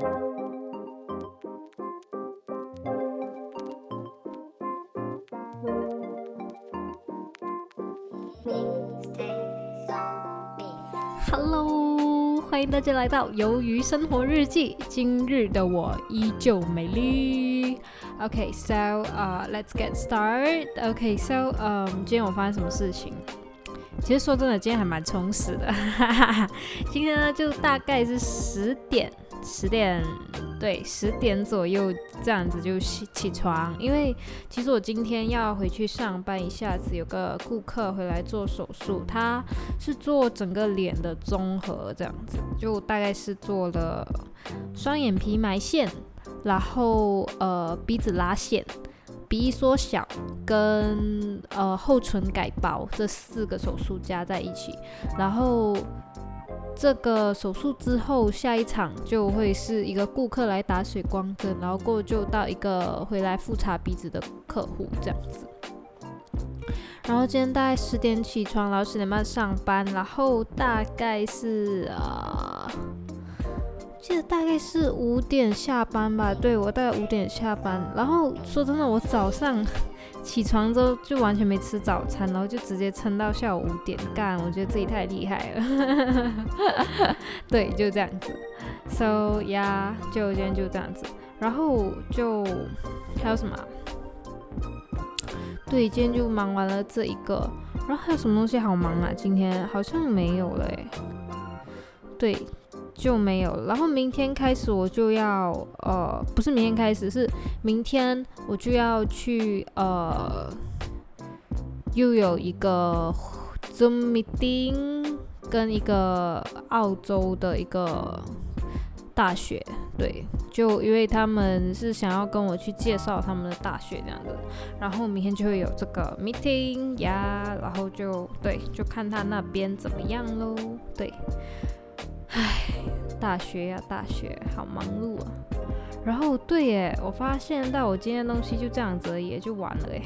Hello，欢迎大家来到《鱿鱼生活日记》。今日的我依旧美丽。OK，so 呃，let's get started。OK，so 嗯，今天我发生什么事情？其实说真的，今天还蛮充实的。今天呢，就大概是十点，十点，对，十点左右这样子就起起床。因为其实我今天要回去上班，一下子有个顾客回来做手术，他是做整个脸的综合这样子，就大概是做了双眼皮埋线，然后呃鼻子拉线。鼻翼缩小跟呃后唇改薄这四个手术加在一起，然后这个手术之后，下一场就会是一个顾客来打水光针，然后过就到一个回来复查鼻子的客户这样子。然后今天大概十点起床，然后十点半上班，然后大概是啊。记得大概是五点下班吧，对我大概五点下班。然后说真的，我早上起床之后就完全没吃早餐，然后就直接撑到下午五点干。我觉得自己太厉害了，对，就这样子。So 呀，就今天就这样子。然后就还有什么？对，今天就忙完了这一个。然后还有什么东西好忙啊？今天好像没有了诶。对。就没有。然后明天开始我就要，呃，不是明天开始，是明天我就要去，呃，又有一个 Zoom meeting，跟一个澳洲的一个大学，对，就因为他们是想要跟我去介绍他们的大学这样的，然后明天就会有这个 meeting 呀，然后就对，就看他那边怎么样喽，对。唉，大学呀，大学好忙碌啊。然后对耶，我发现到我今天东西就这样子而已，就完了耶。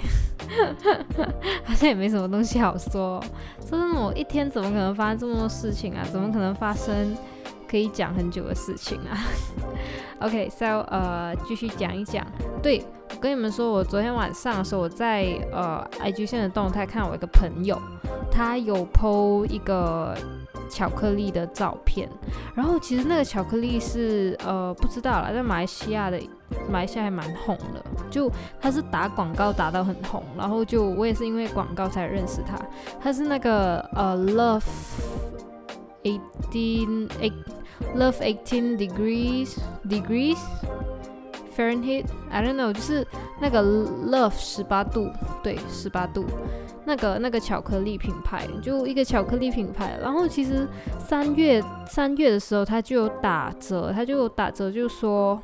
好像也没什么东西好说。真的，我一天怎么可能发生这么多事情啊？怎么可能发生可以讲很久的事情啊？OK，so 呃，继续讲一讲。对我跟你们说，我昨天晚上的时候，我在呃 IG 线的动态看我一个朋友，他有 PO 一个。巧克力的照片，然后其实那个巧克力是呃不知道了，在马来西亚的马来西亚还蛮红的，就他是打广告打到很红，然后就我也是因为广告才认识他，他是那个呃 Love eighteen eight Love eighteen degrees degrees Fahrenheit，I don't know，就是那个 Love 十八度，对，十八度。那个那个巧克力品牌，就一个巧克力品牌。然后其实三月三月的时候，它就有打折，它就有打折，就说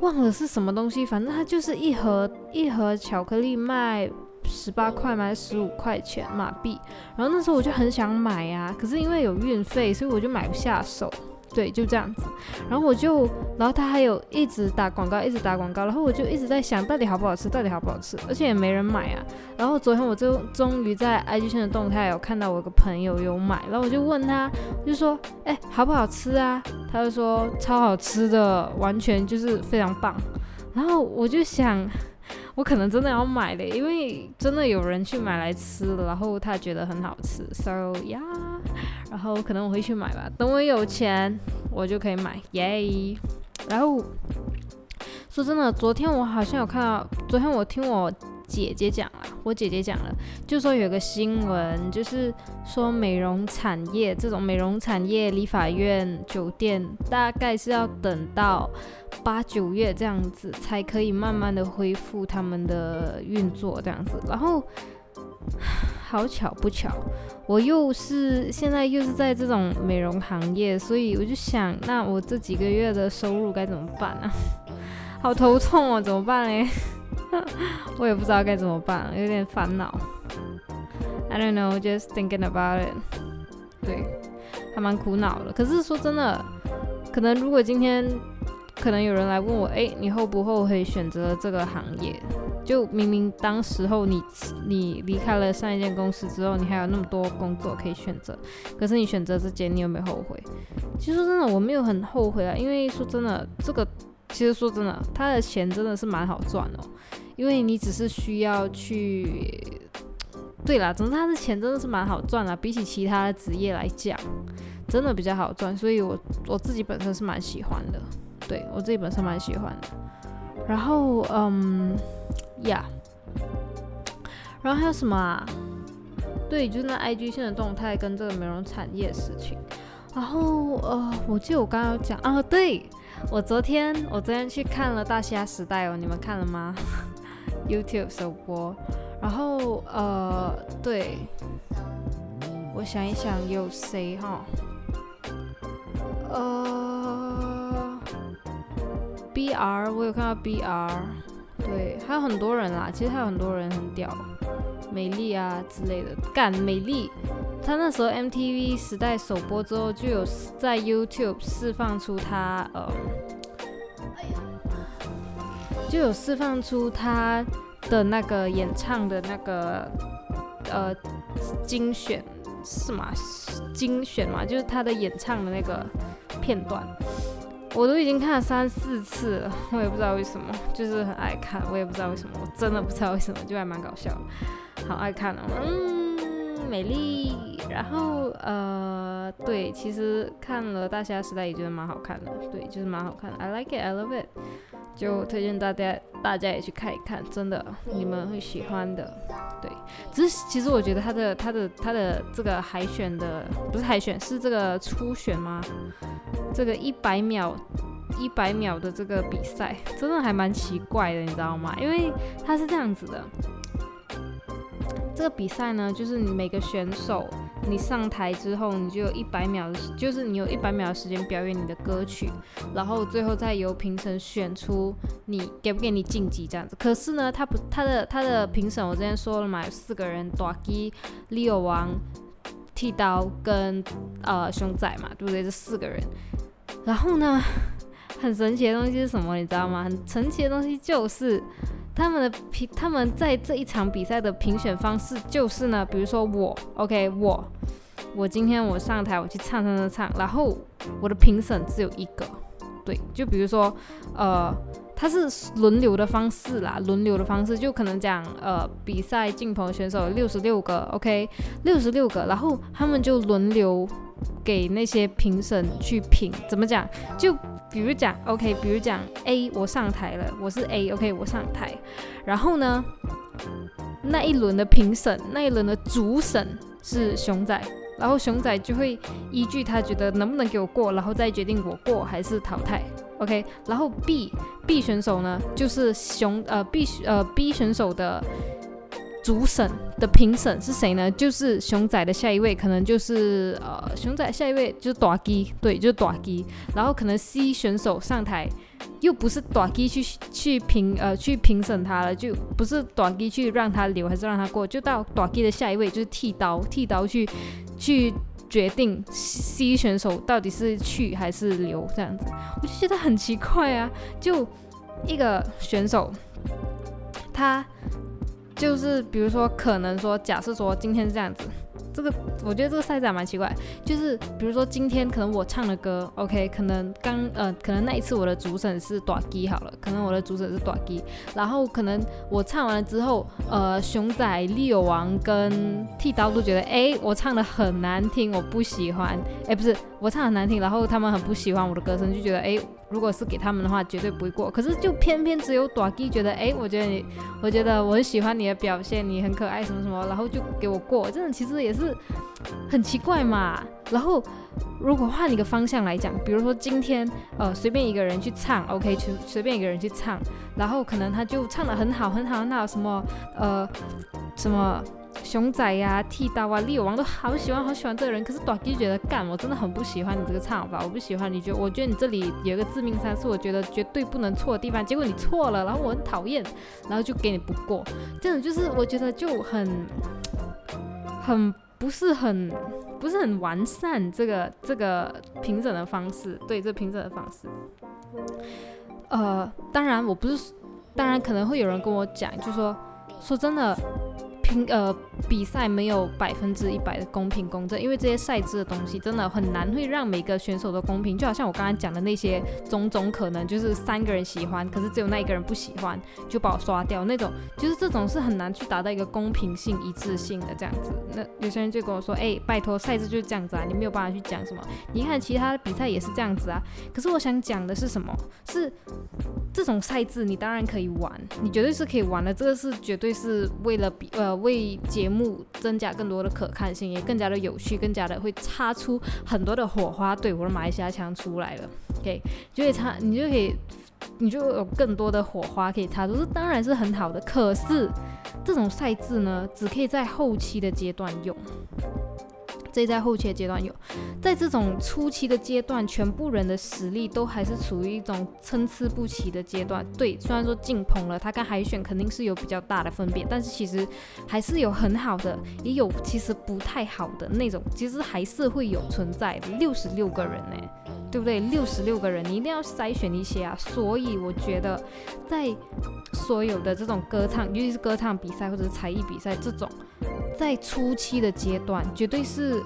忘了是什么东西，反正它就是一盒一盒巧克力卖十八块，卖十五块钱马币。然后那时候我就很想买呀，可是因为有运费，所以我就买不下手。对，就这样子，然后我就，然后他还有一直打广告，一直打广告，然后我就一直在想，到底好不好吃，到底好不好吃，而且也没人买啊。然后昨天我就终于在 IG 上的动态有看到我一个朋友有买，然后我就问他，就说，哎，好不好吃啊？他就说超好吃的，完全就是非常棒。然后我就想。我可能真的要买的，因为真的有人去买来吃，然后他觉得很好吃，so yeah，，然后可能我会去买吧。等我有钱，我就可以买，耶。然后说真的，昨天我好像有看到，昨天我听我。姐姐讲了，我姐姐讲了，就说有个新闻，就是说美容产业这种美容产业、理发院、酒店，大概是要等到八九月这样子，才可以慢慢的恢复他们的运作这样子。然后好巧不巧，我又是现在又是在这种美容行业，所以我就想，那我这几个月的收入该怎么办呢？好头痛哦，怎么办嘞？我也不知道该怎么办，有点烦恼。I don't know, just thinking about it。对，还蛮苦恼的。可是说真的，可能如果今天可能有人来问我，哎，你后不后悔选择这个行业？就明明当时候你你离开了上一间公司之后，你还有那么多工作可以选择，可是你选择这间，你有没有后悔？其实真的，我没有很后悔啊，因为说真的，这个其实说真的，他的钱真的是蛮好赚哦，因为你只是需要去，对啦，总之他的钱真的是蛮好赚啦，比起其他的职业来讲，真的比较好赚，所以我我自己本身是蛮喜欢的，对我自己本身蛮喜欢的。然后，嗯，呀，然后还有什么啊？对，就是那 IG 线的动态跟这个美容产业的事情。然后，呃，我记得我刚刚讲啊，对我昨天我昨天去看了《大虾时代》哦，你们看了吗？YouTube 首播。然后，呃，对，我想一想有谁哈？呃。B R，我有看到 B R，对，还有很多人啦。其实还有很多人很屌，美丽啊之类的。干美丽，他那时候 M T V 时代首播之后，就有在 YouTube 释放出他呃，就有释放出他的那个演唱的那个呃精选是吗？精选嘛，就是他的演唱的那个片段。我都已经看了三四次了，我也不知道为什么，就是很爱看，我也不知道为什么，我真的不知道为什么，就还蛮搞笑，好爱看哦，嗯，美丽，然后呃，对，其实看了《大虾时代》也觉得蛮好看的，对，就是蛮好看的，I like it，I love it，就推荐大家，大家也去看一看，真的，你们会喜欢的，对，只是其实我觉得他的他的他的这个海选的不是海选，是这个初选吗？这个一百秒，一百秒的这个比赛，真的还蛮奇怪的，你知道吗？因为它是这样子的，这个比赛呢，就是你每个选手，你上台之后，你就有一百秒的，就是你有一百秒的时间表演你的歌曲，然后最后再由评审选出你给不给你晋级这样子。可是呢，他不，他的他的评审我之前说了嘛，有四个人，大基、利欧王。剃刀跟呃熊仔嘛，对不对？这四个人，然后呢，很神奇的东西是什么？你知道吗？很神奇的东西就是他们的评，他们在这一场比赛的评选方式就是呢，比如说我，OK，我，我今天我上台我去唱唱唱唱，然后我的评审只有一个，对，就比如说呃。它是轮流的方式啦，轮流的方式就可能讲，呃，比赛进棚选手六十六个，OK，六十六个，然后他们就轮流给那些评审去评，怎么讲？就比如讲，OK，比如讲 A，我上台了，我是 A，OK，我上台，然后呢，那一轮的评审，那一轮的主审是熊仔。然后熊仔就会依据他觉得能不能给我过，然后再决定我过还是淘汰。OK，然后 B B 选手呢，就是熊呃 B 呃 B 选手的主审的评审是谁呢？就是熊仔的下一位，可能就是呃熊仔下一位就是短基，对，就是短基。然后可能 C 选手上台。又不是短基去去评呃去评审他了，就不是短基去让他留还是让他过，就到短基的下一位就是剃刀，剃刀去去决定 C 选手到底是去还是留这样子，我就觉得很奇怪啊，就一个选手，他就是比如说可能说假设说今天是这样子。这个我觉得这个赛制蛮奇怪，就是比如说今天可能我唱的歌，OK，可能刚呃可能那一次我的主审是短基好了，可能我的主审是短基，然后可能我唱完了之后，呃熊仔、利友王跟剃刀都觉得，哎，我唱的很难听，我不喜欢，哎，不是我唱很难听，然后他们很不喜欢我的歌声，就觉得，哎。如果是给他们的话，绝对不会过。可是就偏偏只有短基觉得，哎，我觉得你，我觉得我很喜欢你的表现，你很可爱什么什么，然后就给我过。这种其实也是很奇怪嘛。然后如果换一个方向来讲，比如说今天呃随便一个人去唱，OK，随随便一个人去唱，然后可能他就唱的很好很好很好，什么呃什么。熊仔呀，剃刀啊，利王都好喜欢，好喜欢这个人。可是短基觉得干，我真的很不喜欢你这个唱法，我不喜欢。你觉？我觉得你这里有一个致命伤，是我觉得绝对不能错的地方。结果你错了，然后我很讨厌，然后就给你不过。这种就是我觉得就很 很不是很不是很完善这个这个评审的方式。对，这评审的方式。呃，当然我不是。当然可能会有人跟我讲，就说说真的。呃，比赛没有百分之一百的公平公正，因为这些赛制的东西真的很难会让每个选手都公平。就好像我刚刚讲的那些种种可能，就是三个人喜欢，可是只有那一个人不喜欢，就把我刷掉那种，就是这种是很难去达到一个公平性、一致性的这样子。那有些人就跟我说：“哎，拜托，赛制就是这样子啊，你没有办法去讲什么。你看其他的比赛也是这样子啊。”可是我想讲的是什么？是这种赛制你当然可以玩，你绝对是可以玩的。这个是绝对是为了比呃。为节目增加更多的可看性，也更加的有趣，更加的会擦出很多的火花。对，我的马来西亚枪出来了，OK，就会擦，你就可以，你就有更多的火花可以擦出，这当然是很好的。可是这种赛制呢，只可以在后期的阶段用。这在后期的阶段有，在这种初期的阶段，全部人的实力都还是处于一种参差不齐的阶段。对，虽然说进棚了，他跟海选肯定是有比较大的分别，但是其实还是有很好的，也有其实不太好的那种，其实还是会有存在的。六十六个人呢，对不对？六十六个人，你一定要筛选一些啊。所以我觉得，在所有的这种歌唱，尤其是歌唱比赛或者是才艺比赛这种。在初期的阶段，绝对是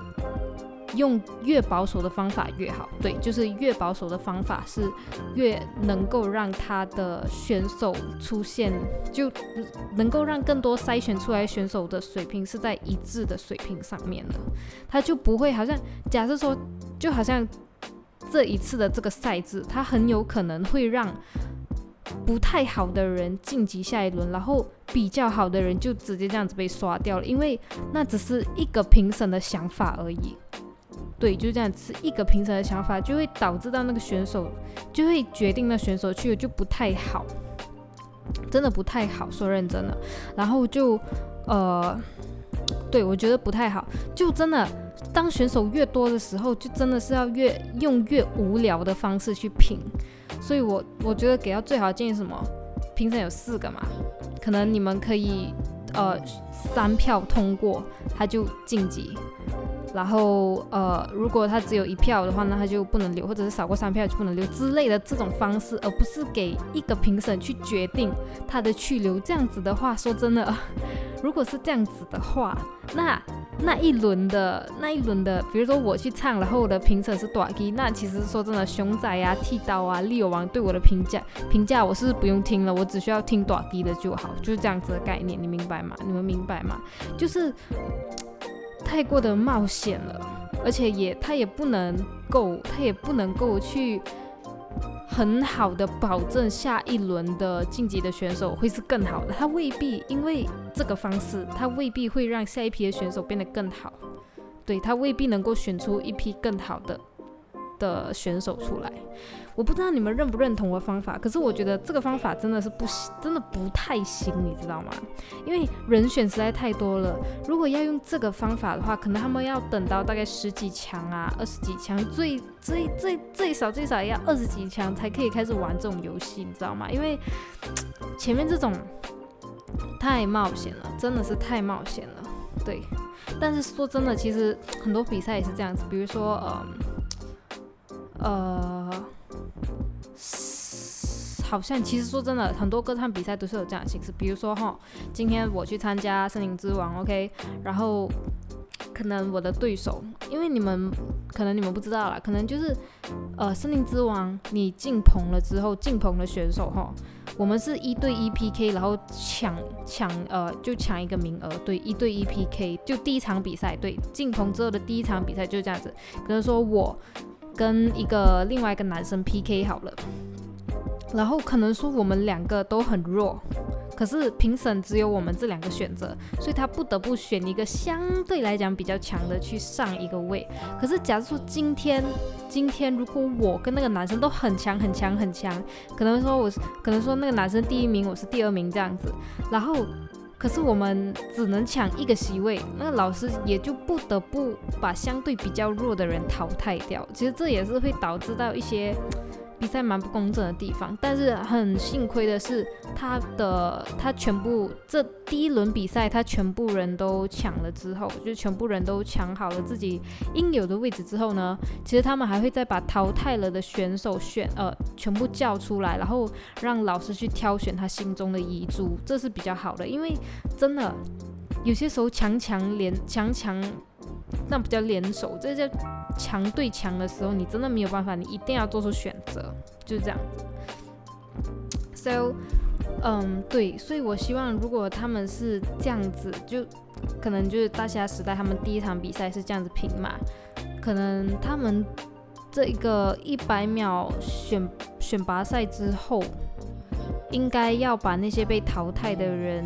用越保守的方法越好。对，就是越保守的方法是越能够让他的选手出现，就能够让更多筛选出来选手的水平是在一致的水平上面的。他就不会好像假设说，就好像这一次的这个赛制，他很有可能会让。不太好的人晋级下一轮，然后比较好的人就直接这样子被刷掉了，因为那只是一个评审的想法而已。对，就这样子一个评审的想法，就会导致到那个选手就会决定那选手去就不太好，真的不太好，说认真的。然后就呃，对我觉得不太好，就真的当选手越多的时候，就真的是要越用越无聊的方式去评。所以，我我觉得给到最好的建议什么？评审有四个嘛，可能你们可以呃三票通过，他就晋级。然后呃，如果他只有一票的话，那他就不能留，或者是少过三票就不能留之类的这种方式，而不是给一个评审去决定他的去留。这样子的话，说真的，如果是这样子的话，那那一轮的那一轮的，比如说我去唱，然后我的评审是短 K，那其实说真的，熊仔啊、剃刀啊、利友王对我的评价评价，我是不用听了，我只需要听短 K 的就好，就是这样子的概念，你明白吗？你们明白吗？就是。太过的冒险了，而且也他也不能够，他也不能够去很好的保证下一轮的晋级的选手会是更好的，他未必因为这个方式，他未必会让下一批的选手变得更好，对他未必能够选出一批更好的。的选手出来。我不知道你们认不认同我的方法，可是我觉得这个方法真的是不行，真的不太行，你知道吗？因为人选实在太多了。如果要用这个方法的话，可能他们要等到大概十几强啊、二十几强，最最最最少最少也要二十几强才可以开始玩这种游戏，你知道吗？因为前面这种太冒险了，真的是太冒险了。对，但是说真的，其实很多比赛也是这样子，比如说呃呃。好像其实说真的，很多歌唱比赛都是有这样的形式。比如说哈，今天我去参加《森林之王》，OK，然后可能我的对手，因为你们可能你们不知道啦，可能就是呃《森林之王》，你进棚了之后，进棚的选手哈，我们是一对一 PK，然后抢抢呃就抢一个名额，对，一对一 PK，就第一场比赛，对，进棚之后的第一场比赛就是这样子。可能说我跟一个另外一个男生 PK 好了。然后可能说我们两个都很弱，可是评审只有我们这两个选择，所以他不得不选一个相对来讲比较强的去上一个位。可是假如说今天，今天如果我跟那个男生都很强很强很强，可能说我是可能说那个男生第一名，我是第二名这样子，然后可是我们只能抢一个席位，那老师也就不得不把相对比较弱的人淘汰掉。其实这也是会导致到一些。比赛蛮不公正的地方。但是很幸亏的是，他的他全部这第一轮比赛，他全部人都抢了之后，就全部人都抢好了自己应有的位置之后呢，其实他们还会再把淘汰了的选手选呃全部叫出来，然后让老师去挑选他心中的遗珠，这是比较好的，因为真的有些时候强强联强强。那不叫联手，这叫强对强的时候，你真的没有办法，你一定要做出选择，就是这样。So，嗯，对，所以我希望如果他们是这样子，就可能就是大虾时代他们第一场比赛是这样子平嘛，可能他们这一个一百秒选选拔赛之后，应该要把那些被淘汰的人。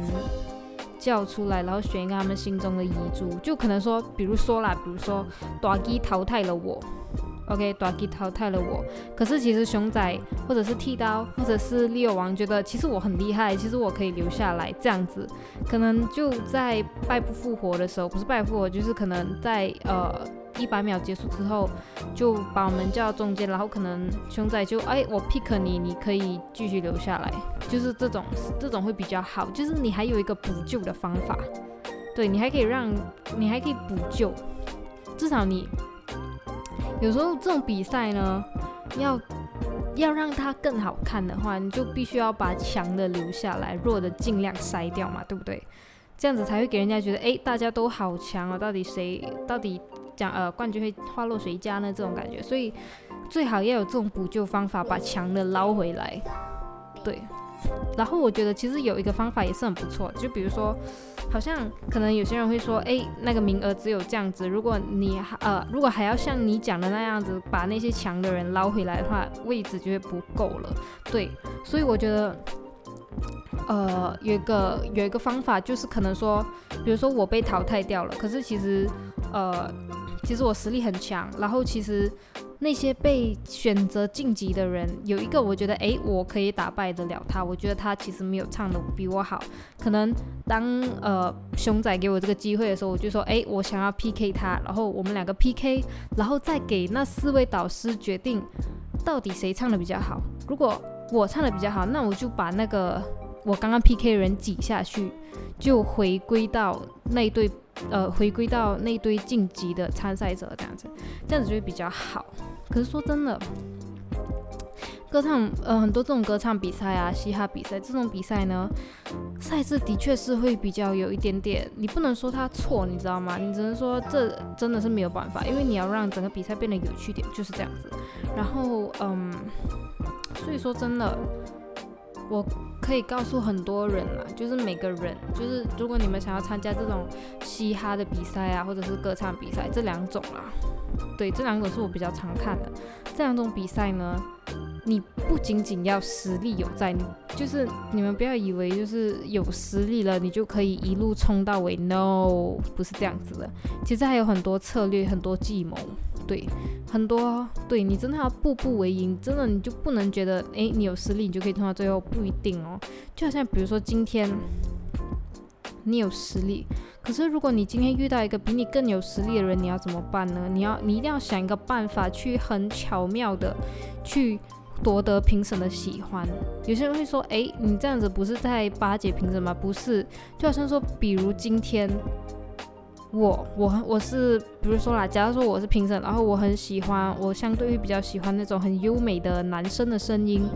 叫出来，然后选一个他们心中的遗嘱，就可能说，比如说啦，比如说短基淘汰了我，OK，短基淘汰了我，可是其实熊仔或者是剃刀或者是猎王觉得其实我很厉害，其实我可以留下来，这样子，可能就在败不复活的时候，不是败不复活，就是可能在呃。一百秒结束之后，就把我们叫到中间，然后可能熊仔就哎，我 pick 你，你可以继续留下来，就是这种这种会比较好，就是你还有一个补救的方法，对你还可以让你还可以补救，至少你有时候这种比赛呢，要要让它更好看的话，你就必须要把强的留下来，弱的尽量筛掉嘛，对不对？这样子才会给人家觉得哎，大家都好强啊，到底谁到底？讲呃冠军会花落谁家呢？这种感觉，所以最好要有这种补救方法，把强的捞回来。对，然后我觉得其实有一个方法也是很不错，就比如说，好像可能有些人会说，哎，那个名额只有这样子，如果你呃如果还要像你讲的那样子，把那些强的人捞回来的话，位置就会不够了。对，所以我觉得，呃，有一个有一个方法就是可能说，比如说我被淘汰掉了，可是其实呃。其实我实力很强，然后其实那些被选择晋级的人，有一个我觉得，哎，我可以打败得了他。我觉得他其实没有唱的比我好。可能当呃熊仔给我这个机会的时候，我就说，哎，我想要 PK 他，然后我们两个 PK，然后再给那四位导师决定到底谁唱的比较好。如果我唱的比较好，那我就把那个我刚刚 PK 人挤下去，就回归到那队。呃，回归到那堆晋级的参赛者这样子，这样子就会比较好。可是说真的，歌唱呃很多这种歌唱比赛啊、嘻哈比赛这种比赛呢，赛制的确是会比较有一点点，你不能说它错，你知道吗？你只能说这真的是没有办法，因为你要让整个比赛变得有趣点，就是这样子。然后嗯，所以说真的。我可以告诉很多人啦，就是每个人，就是如果你们想要参加这种嘻哈的比赛啊，或者是歌唱比赛这两种啦，对，这两种是我比较常看的。这两种比赛呢，你不仅仅要实力有在，就是你们不要以为就是有实力了，你就可以一路冲到尾，no，不是这样子的。其实还有很多策略，很多计谋。对，很多对你真的要步步为营，真的你就不能觉得，哎，你有实力你就可以冲到最后，不一定哦。就好像比如说今天你有实力，可是如果你今天遇到一个比你更有实力的人，你要怎么办呢？你要你一定要想一个办法去很巧妙的去夺得评审的喜欢。有些人会说，哎，你这样子不是在巴结评审吗？不是，就好像说，比如今天。我我我是，比如说啦，假如说我是评审，然后我很喜欢，我相对于比较喜欢那种很优美的男生的声音。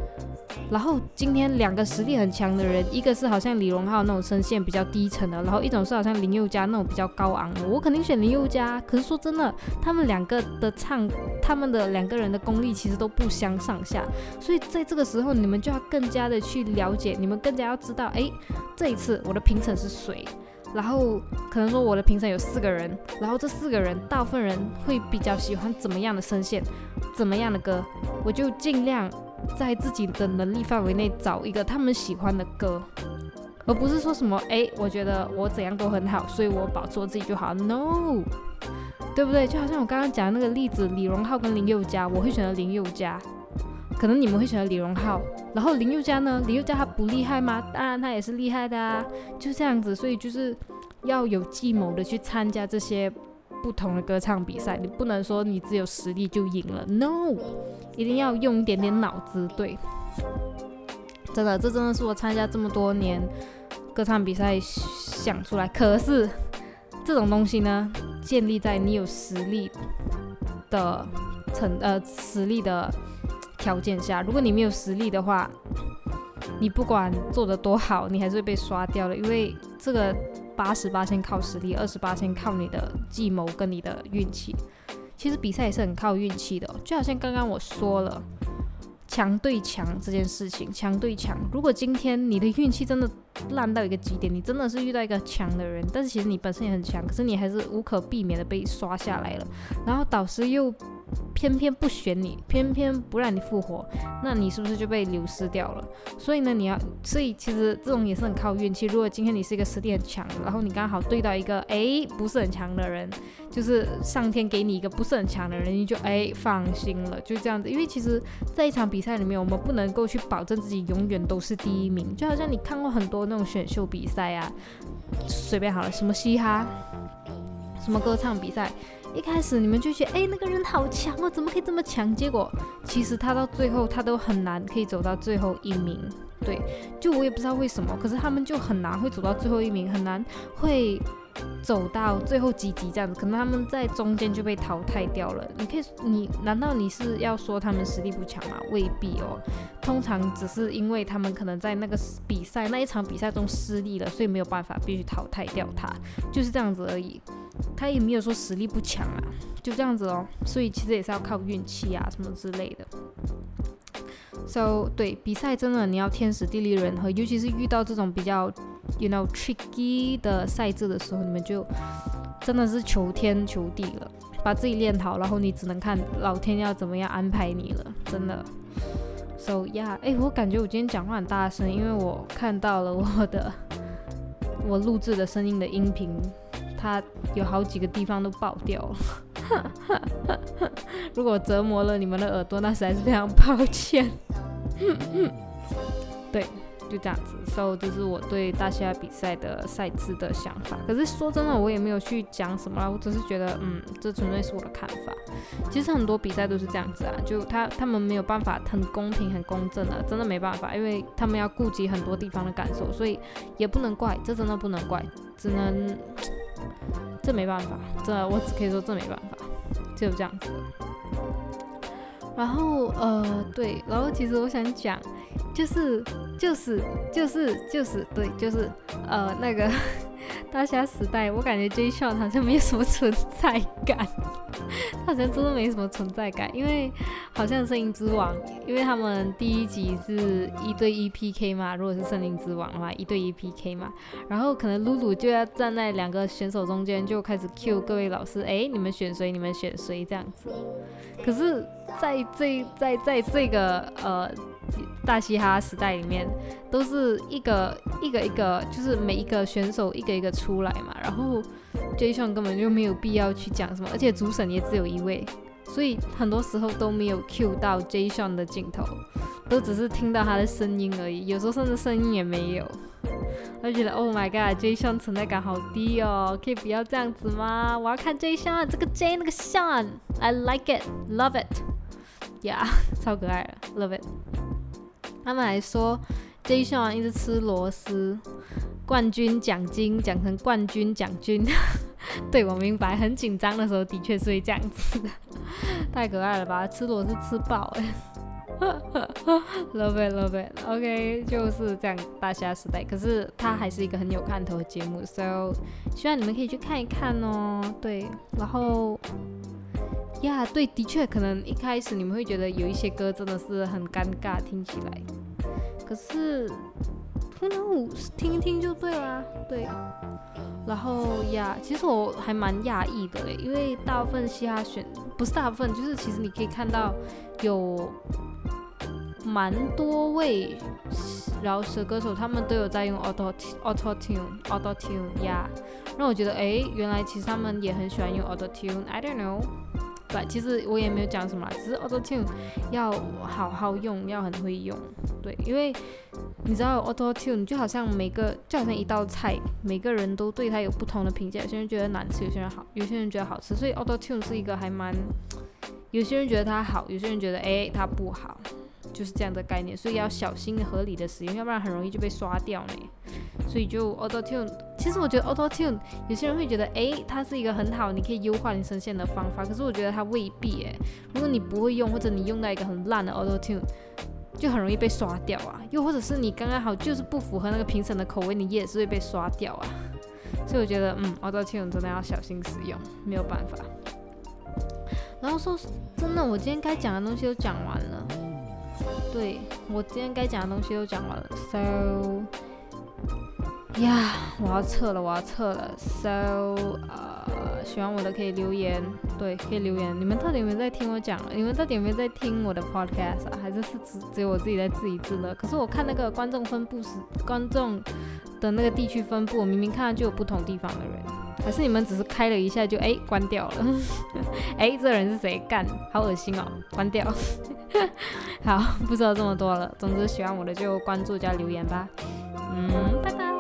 然后今天两个实力很强的人，一个是好像李荣浩那种声线比较低沉的，然后一种是好像林宥嘉那种比较高昂的。我肯定选林宥嘉。可是说真的，他们两个的唱，他们的两个人的功力其实都不相上下。所以在这个时候，你们就要更加的去了解，你们更加要知道，哎，这一次我的评审是谁。然后可能说我的评审有四个人，然后这四个人大部分人会比较喜欢怎么样的声线，怎么样的歌，我就尽量在自己的能力范围内找一个他们喜欢的歌，而不是说什么哎，我觉得我怎样都很好，所以我保持我自己就好。No，对不对？就好像我刚刚讲的那个例子，李荣浩跟林宥嘉，我会选择林宥嘉，可能你们会选择李荣浩。然后林宥嘉呢？林宥嘉他不厉害吗？当然他也是厉害的啊，就这样子。所以就是要有计谋的去参加这些不同的歌唱比赛，你不能说你只有实力就赢了，no，一定要用一点点脑子，对，真的，这真的是我参加这么多年歌唱比赛想出来。可是这种东西呢，建立在你有实力的成呃实力的条件下，如果你没有实力的话，你不管做的多好，你还是会被刷掉了，因为这个。八十八先靠实力，二十八先靠你的计谋跟你的运气。其实比赛也是很靠运气的，就好像刚刚我说了，强对强这件事情，强对强。如果今天你的运气真的烂到一个极点，你真的是遇到一个强的人，但是其实你本身也很强，可是你还是无可避免的被刷下来了。然后导师又。偏偏不选你，偏偏不让你复活，那你是不是就被流失掉了？所以呢，你要，所以其实这种也是很靠运气。如果今天你是一个实力很强，然后你刚好对到一个哎不是很强的人，就是上天给你一个不是很强的人，你就哎放心了，就这样子。因为其实在一场比赛里面，我们不能够去保证自己永远都是第一名。就好像你看过很多那种选秀比赛啊，随便好了，什么嘻哈，什么歌唱比赛。一开始你们就觉得，哎，那个人好强哦，怎么可以这么强？结果其实他到最后他都很难可以走到最后一名。对，就我也不知道为什么，可是他们就很难会走到最后一名，很难会。走到最后几集这样子，可能他们在中间就被淘汰掉了。你可以，你难道你是要说他们实力不强吗？未必哦，通常只是因为他们可能在那个比赛那一场比赛中失利了，所以没有办法必须淘汰掉他，就是这样子而已。他也没有说实力不强啊，就这样子哦。所以其实也是要靠运气啊什么之类的。So 对比赛真的你要天时地利人和，尤其是遇到这种比较。You know tricky 的赛制的时候，你们就真的是求天求地了，把自己练好，然后你只能看老天要怎么样安排你了，真的。So yeah，哎，我感觉我今天讲话很大声，因为我看到了我的我录制的声音的音频，它有好几个地方都爆掉了。如果折磨了你们的耳朵，那实在是非常抱歉。对。就这样子，so 这是我对大虾比赛的赛制的想法。可是说真的，我也没有去讲什么啦，我只是觉得，嗯，这纯粹是我的看法。其实很多比赛都是这样子啊，就他他们没有办法很公平、很公正的，真的没办法，因为他们要顾及很多地方的感受，所以也不能怪，这真的不能怪，只能这没办法，这我只可以说这没办法，就这样子。然后呃，对，然后其实我想讲。就是就是就是就是对，就是呃那个大虾时代，我感觉 J s h o n 好像没有什么存在感，他 好像真的没什么存在感，因为好像森林之王，因为他们第一集是一对一 PK 嘛，如果是森林之王的话，一对一 PK 嘛，然后可能露露就要站在两个选手中间，就开始 Q 各位老师，哎，你们选谁？你们选谁？这样子。可是在这在在这个呃。大嘻哈时代里面，都是一个一个一个，就是每一个选手一个一个出来嘛。然后 json 根本就没有必要去讲什么，而且主审也只有一位，所以很多时候都没有 Q 到 json 的镜头，都只是听到他的声音而已。有时候甚至声音也没有。我就觉得 Oh my god json 存在感好低哦，可以不要这样子吗？我要看 json，这个 J 那个 son i like it，love it，Yeah，超可爱的，love it。他们还说 json 一直吃螺丝，冠军奖金讲成冠军奖金。对我明白，很紧张的时候的确是会这样子，太可爱了吧？吃螺是吃爆哎，love it love it，OK，就是这样大虾时代。可是它还是一个很有看头的节目，so 希望你们可以去看一看哦。对，然后。呀，对，的确，可能一开始你们会觉得有一些歌真的是很尴尬，听起来。可是，Who knows？听一听就对啦，对。然后呀，其实我还蛮讶异的嘞，因为大部分嘻哈选不是大部分，就是其实你可以看到有蛮多位饶舌歌手，他们都有在用 auto auto tune auto tune 呀，让我觉得，哎，原来其实他们也很喜欢用 auto tune。I don't know。对，其实我也没有讲什么，只是 Auto Tune 要好好用，要很会用。对，因为你知道 Auto Tune 就好像每个就好像一道菜，每个人都对它有不同的评价，有些人觉得难吃，有些人好，有些人觉得好吃，所以 Auto Tune 是一个还蛮，有些人觉得它好，有些人觉得诶它不好。就是这样的概念，所以要小心合理的使用，要不然很容易就被刷掉呢。所以就 Auto Tune，其实我觉得 Auto Tune 有些人会觉得，诶，它是一个很好，你可以优化你声线的方法。可是我觉得它未必，诶，如果你不会用，或者你用到一个很烂的 Auto Tune，就很容易被刷掉啊。又或者是你刚刚好就是不符合那个评审的口味，你也是会被刷掉啊。所以我觉得，嗯，Auto Tune 真的要小心使用，没有办法。然后说真的，我今天该讲的东西都讲完了。对我今天该讲的东西都讲完了，so 呀，我要撤了，我要撤了，so 呃，喜欢我的可以留言，对，可以留言。你们到底有没有在听我讲？你们到底有没有在听我的 podcast 啊？还是是只只有我自己在自娱自乐？可是我看那个观众分布是观众的那个地区分布，明明看到就有不同地方的人。还是你们只是开了一下就哎关掉了？哎，这人是谁干？好恶心哦！关掉。好，不知道这么多了。总之喜欢我的就关注加留言吧。嗯。拜拜